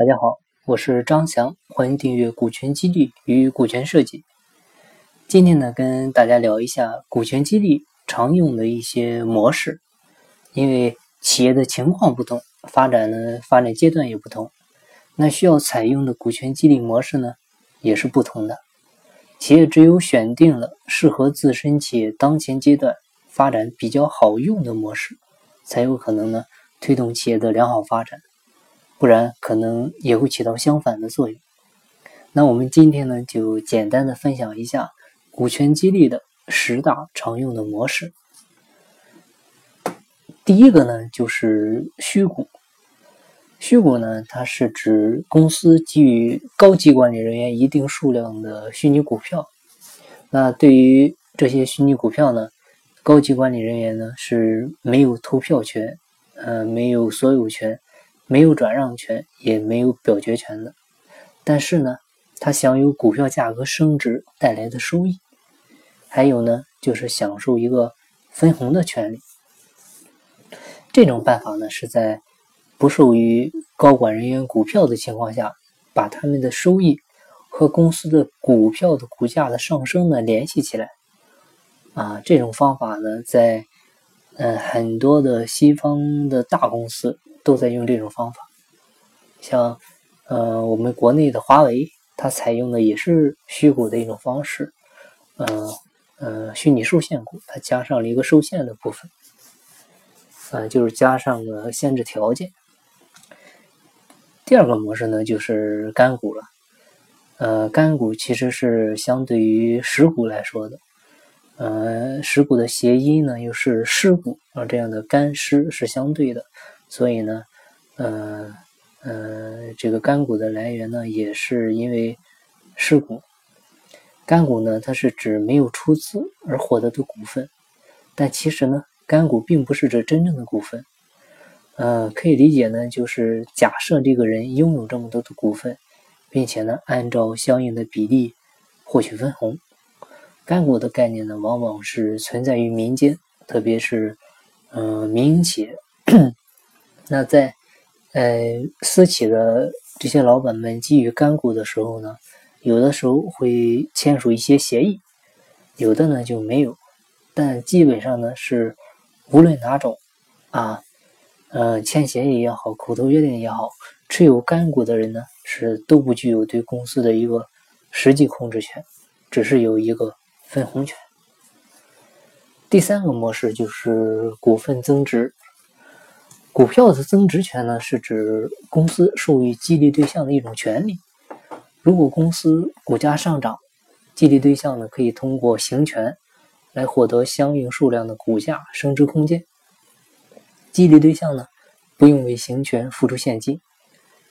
大家好，我是张翔，欢迎订阅股权激励与股权设计。今天呢，跟大家聊一下股权激励常用的一些模式。因为企业的情况不同，发展呢发展阶段也不同，那需要采用的股权激励模式呢也是不同的。企业只有选定了适合自身企业当前阶段发展比较好用的模式，才有可能呢推动企业的良好发展。不然可能也会起到相反的作用。那我们今天呢，就简单的分享一下股权激励的十大常用的模式。第一个呢，就是虚股。虚股呢，它是指公司给予高级管理人员一定数量的虚拟股票。那对于这些虚拟股票呢，高级管理人员呢是没有投票权，呃，没有所有权。没有转让权，也没有表决权的，但是呢，他享有股票价格升值带来的收益，还有呢，就是享受一个分红的权利。这种办法呢，是在不授予高管人员股票的情况下，把他们的收益和公司的股票的股价的上升呢联系起来。啊，这种方法呢，在嗯很多的西方的大公司。都在用这种方法，像呃我们国内的华为，它采用的也是虚股的一种方式，呃呃虚拟受限股，它加上了一个受限的部分，呃就是加上了限制条件。第二个模式呢就是干股了，呃干股其实是相对于实股来说的，呃实股的谐音呢又是湿股啊这样的干湿是相对的。所以呢，呃呃，这个干股的来源呢，也是因为尸股。干股呢，它是指没有出资而获得的股份，但其实呢，干股并不是指真正的股份。呃，可以理解呢，就是假设这个人拥有这么多的股份，并且呢，按照相应的比例获取分红。干股的概念呢，往往是存在于民间，特别是嗯民营企业。那在呃私企的这些老板们给予干股的时候呢，有的时候会签署一些协议，有的呢就没有，但基本上呢是无论哪种啊，呃签协议也好，口头约定也好，持有干股的人呢是都不具有对公司的一个实际控制权，只是有一个分红权。第三个模式就是股份增值。股票的增值权呢，是指公司授予激励对象的一种权利。如果公司股价上涨，激励对象呢可以通过行权来获得相应数量的股价升值空间。激励对象呢不用为行权付出现金，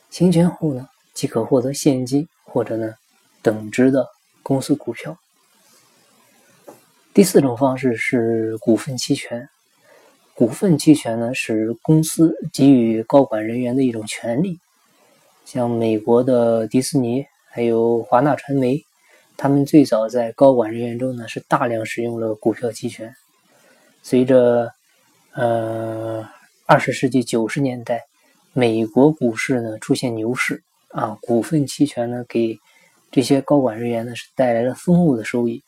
行权后呢即可获得现金或者呢等值的公司股票。第四种方式是股份期权。股份期权呢，是公司给予高管人员的一种权利。像美国的迪士尼，还有华纳传媒，他们最早在高管人员中呢，是大量使用了股票期权。随着呃二十世纪九十年代，美国股市呢出现牛市啊，股份期权呢给这些高管人员呢是带来了丰厚的收益。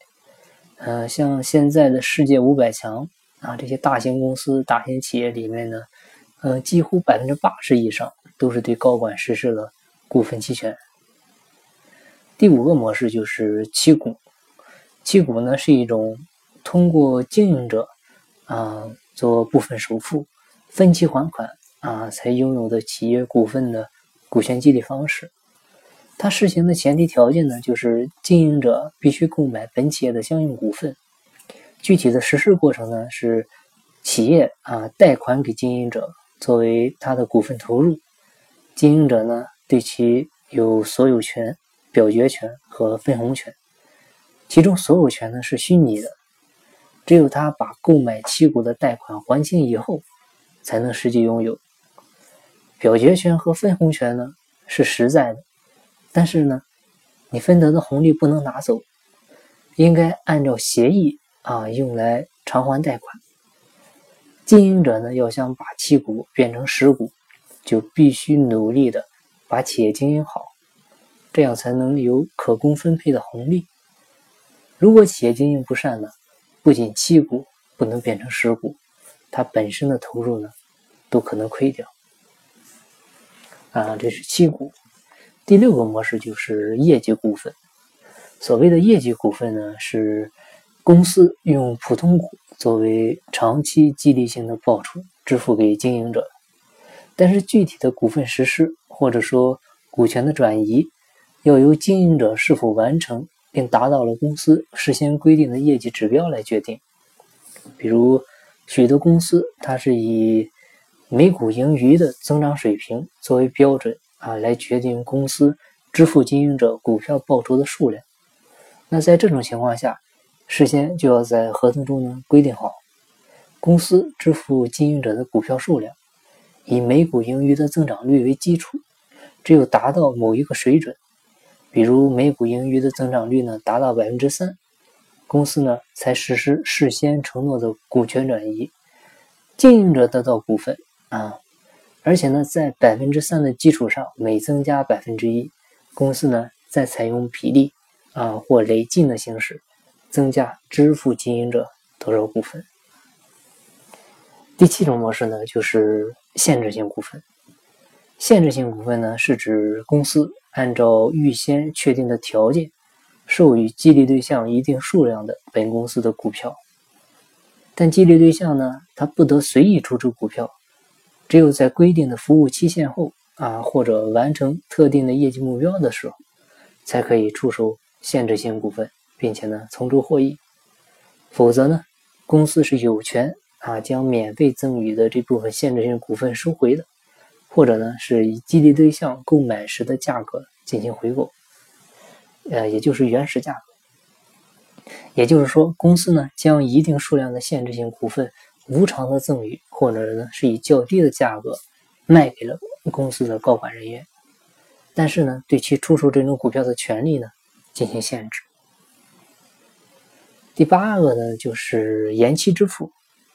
呃，像现在的世界五百强。啊，这些大型公司、大型企业里面呢，呃，几乎百分之八十以上都是对高管实施了股份期权。第五个模式就是期股，期股呢是一种通过经营者啊做部分首付、分期还款啊才拥有的企业股份的股权激励方式。它实行的前提条件呢，就是经营者必须购买本企业的相应股份。具体的实施过程呢，是企业啊贷款给经营者作为他的股份投入，经营者呢对其有所有权、表决权和分红权，其中所有权呢是虚拟的，只有他把购买期股的贷款还清以后，才能实际拥有。表决权和分红权呢是实在的，但是呢，你分得的红利不能拿走，应该按照协议。啊，用来偿还贷款。经营者呢，要想把期股变成实股，就必须努力的把企业经营好，这样才能有可供分配的红利。如果企业经营不善呢，不仅期股不能变成实股，它本身的投入呢，都可能亏掉。啊，这是期股。第六个模式就是业绩股份。所谓的业绩股份呢，是公司用普通股作为长期激励性的报酬支付给经营者。但是具体的股份实施或者说股权的转移，要由经营者是否完成并达到了公司事先规定的业绩指标来决定。比如，许多公司它是以每股盈余的增长水平作为标准啊，来决定公司支付经营者股票报酬的数量。那在这种情况下，事先就要在合同中呢规定好，公司支付经营者的股票数量，以每股盈余的增长率为基础，只有达到某一个水准，比如每股盈余的增长率呢达到百分之三，公司呢才实施事先承诺的股权转移，经营者得到股份啊，而且呢在百分之三的基础上每增加百分之一，公司呢再采用比例。啊，或累进的形式，增加支付经营者多少股份。第七种模式呢，就是限制性股份。限制性股份呢，是指公司按照预先确定的条件，授予激励对象一定数量的本公司的股票，但激励对象呢，他不得随意出售股票，只有在规定的服务期限后啊，或者完成特定的业绩目标的时候，才可以出售。限制性股份，并且呢从中获益，否则呢公司是有权啊将免费赠予的这部分限制性股份收回的，或者呢是以激励对象购买时的价格进行回购，呃也就是原始价格。也就是说，公司呢将一定数量的限制性股份无偿的赠予，或者呢是以较低的价格卖给了公司的高管人员，但是呢对其出售这种股票的权利呢。进行限制。第八个呢，就是延期支付。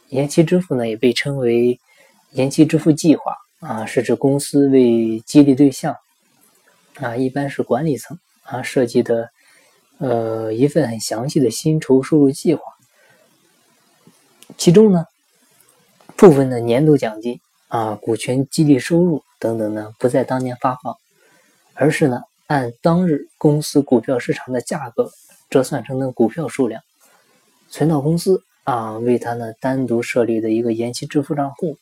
延期支付呢，也被称为延期支付计划啊，是指公司为激励对象啊，一般是管理层啊设计的呃一份很详细的薪酬收入计划。其中呢，部分的年度奖金啊、股权激励收入等等呢，不在当年发放，而是呢。按当日公司股票市场的价格折算成的股票数量，存到公司啊，为他呢单独设立的一个延期支付账户，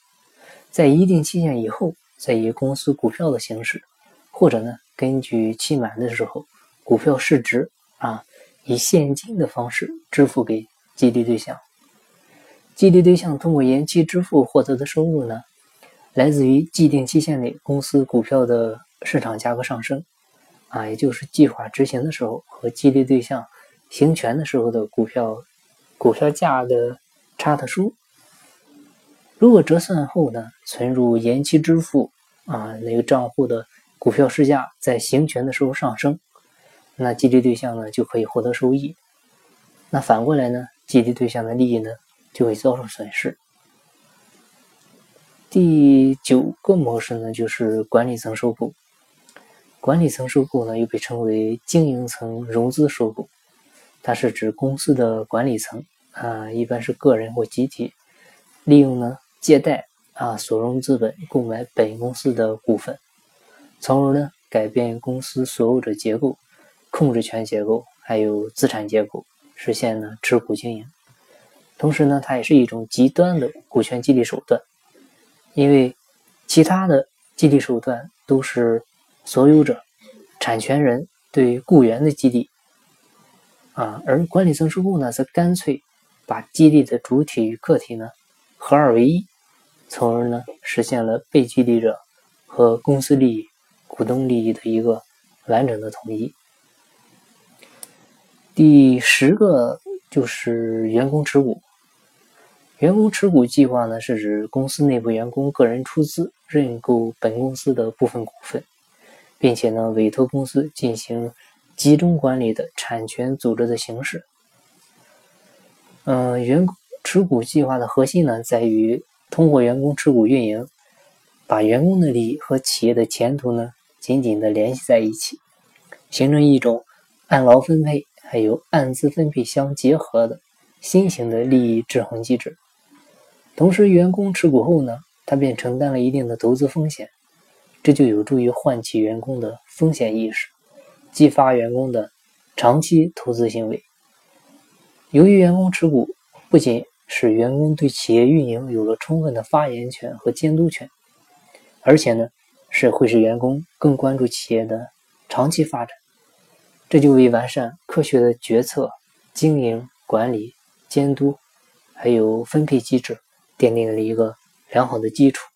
在一定期限以后，再以公司股票的形式，或者呢根据期满的时候股票市值啊，以现金的方式支付给激励对象。激励对象通过延期支付获得的收入呢，来自于既定期限内公司股票的市场价格上升。啊，也就是计划执行的时候和激励对象行权的时候的股票股票价的差特殊。如果折算后呢，存入延期支付啊那个账户的股票市价在行权的时候上升，那激励对象呢就可以获得收益。那反过来呢，激励对象的利益呢就会遭受损失。第九个模式呢，就是管理层收购。管理层收购呢，又被称为经营层融资收购，它是指公司的管理层啊，一般是个人或集体，利用呢借贷啊所融资本购买本公司的股份，从而呢改变公司所有者结构、控制权结构还有资产结构，实现呢持股经营。同时呢，它也是一种极端的股权激励手段，因为其他的激励手段都是。所有者、产权人对雇员的激励，啊，而管理层收购呢，则干脆把激励的主体与客体呢合二为一，从而呢实现了被激励者和公司利益、股东利益的一个完整的统一。第十个就是员工持股。员工持股计划呢，是指公司内部员工个人出资认购本公司的部分股份。并且呢，委托公司进行集中管理的产权组织的形式。嗯，员工持股计划的核心呢，在于通过员工持股运营，把员工的利益和企业的前途呢紧紧的联系在一起，形成一种按劳分配还有按资分配相结合的新型的利益制衡机制。同时，员工持股后呢，他便承担了一定的投资风险，这就有助于唤起员工的风险意识，激发员工的长期投资行为。由于员工持股，不仅使员工对企业运营有了充分的发言权和监督权，而且呢，是会使员工更关注企业的长期发展，这就为完善科学的决策、经营管理、监督，还有分配机制奠定了一个良好的基础。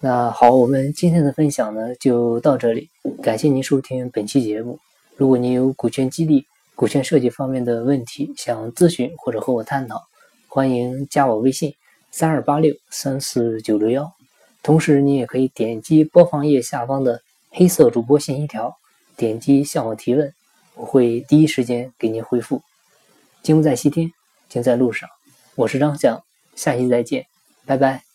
那好，我们今天的分享呢就到这里，感谢您收听本期节目。如果您有股权激励，股权设计方面的问题，想咨询或者和我探讨，欢迎加我微信三二八六三四九六幺。同时，你也可以点击播放页下方的黑色主播信息条，点击向我提问，我会第一时间给您回复。金不在西天，金在路上。我是张翔，下期再见，拜拜。